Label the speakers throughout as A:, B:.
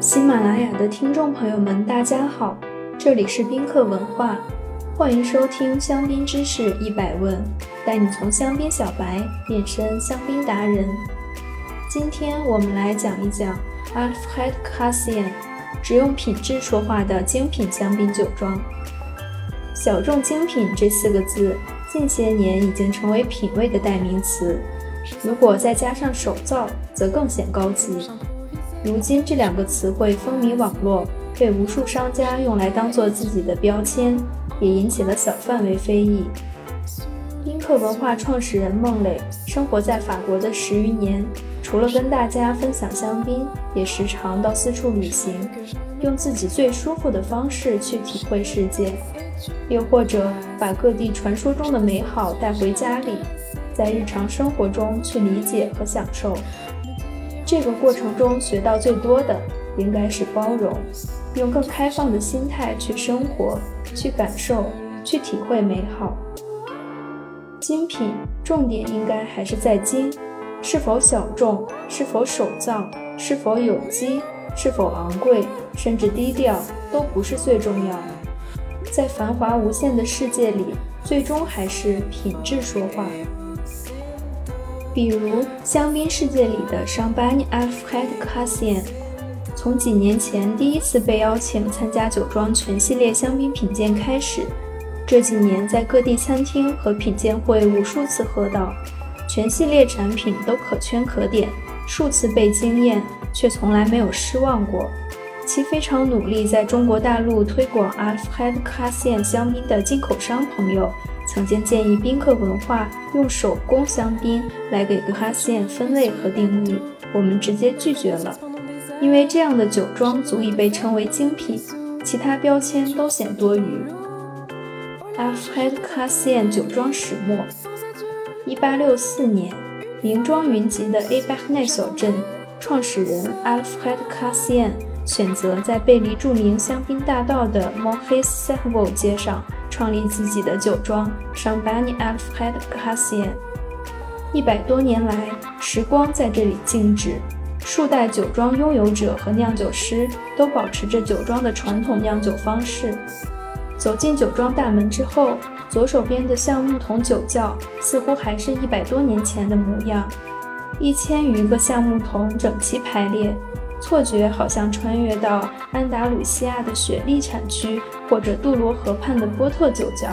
A: 喜马拉雅的听众朋友们，大家好，这里是宾客文化，欢迎收听香槟知识一百问，带你从香槟小白变身香槟达人。今天我们来讲一讲 Alfred Cassien，只用品质说话的精品香槟酒庄。小众精品这四个字，近些年已经成为品味的代名词，如果再加上手造，则更显高级。如今这两个词汇风靡网络，被无数商家用来当做自己的标签，也引起了小范围非议。宾客文化创始人孟磊生活在法国的十余年，除了跟大家分享香槟，也时常到四处旅行，用自己最舒服的方式去体会世界，又或者把各地传说中的美好带回家里，在日常生活中去理解和享受。这个过程中学到最多的应该是包容，用更开放的心态去生活、去感受、去体会美好。精品重点应该还是在精，是否小众，是否手造，是否有机，是否昂贵，甚至低调，都不是最重要的。在繁华无限的世界里，最终还是品质说话。比如香槟世界里的 Champagne Alfred Cassien，从几年前第一次被邀请参加酒庄全系列香槟品鉴开始，这几年在各地餐厅和品鉴会无数次喝到，全系列产品都可圈可点，数次被惊艳，却从来没有失望过。其非常努力在中国大陆推广 Alfred Cassien 香槟的进口商朋友。曾经建议宾客文化用手工香槟来给格哈线分类和定义，我们直接拒绝了，因为这样的酒庄足以被称为精品，其他标签都显多余。Alfred Cassien 酒庄始末：一八六四年，名庄云集的 a b a c n e 小镇创始人 Alfred Cassien 选择在背离著名香槟大道的 m o n f i s s e r v o 街上。创立自己的酒庄 Champagne Alfred Cassien。一百多年来，时光在这里静止，数代酒庄拥有者和酿酒师都保持着酒庄的传统酿酒方式。走进酒庄大门之后，左手边的橡木桶酒窖似乎还是一百多年前的模样，一千余个橡木桶整齐排列。错觉好像穿越到安达鲁西亚的雪莉产区，或者杜罗河畔的波特酒窖。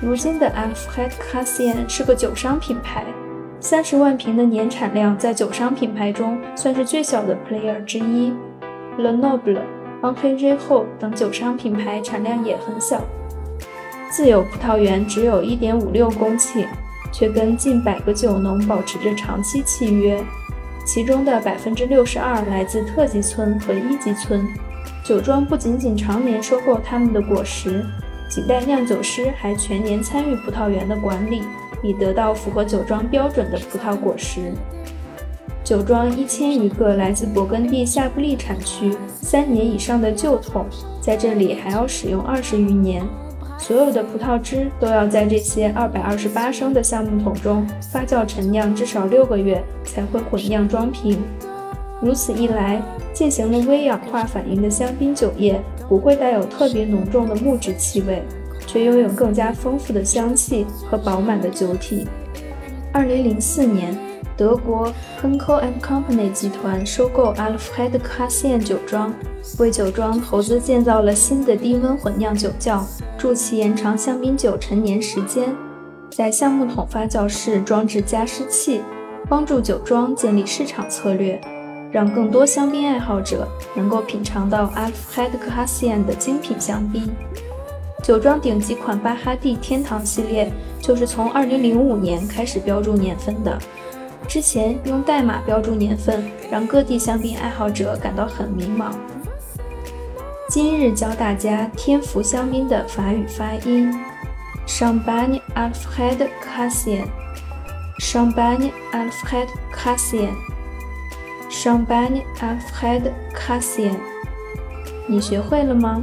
A: 如今的 a f r e d c a s i a n 是个酒商品牌，三十万瓶的年产量，在酒商品牌中算是最小的 player 之一。Le Noble、a n p e r e o 等酒商品牌产量也很小。自有葡萄园只有一点五六公顷，却跟近百个酒农保持着长期契约。其中的百分之六十二来自特级村和一级村，酒庄不仅仅常年收购他们的果实，几代酿酒师还全年参与葡萄园的管理，以得到符合酒庄标准的葡萄果实。酒庄一千余个来自勃艮第夏布利产区三年以上的旧桶，在这里还要使用二十余年。所有的葡萄汁都要在这些二百二十八升的橡木桶中发酵陈酿至少六个月，才会混酿装瓶。如此一来，进行了微氧化反应的香槟酒液不会带有特别浓重的木质气味，却拥有更加丰富的香气和饱满的酒体。二零零四年。德国 Henkel Company 集团收购 Alfred Cassien 酒庄，为酒庄投资建造了新的低温混酿酒窖，助其延长香槟酒陈年时间。在橡木桶发酵室装置加湿器，帮助酒庄建立市场策略，让更多香槟爱好者能够品尝到 Alfred Cassien 的精品香槟。酒庄顶级款巴哈蒂天堂系列就是从2005年开始标注年份的。之前用代码标注年份，让各地香槟爱好者感到很迷茫。今日教大家天福香槟的法语发音：Champagne Alfred Cassien，Champagne Alfred Cassien，Champagne Alfred Cassien。你学会了吗？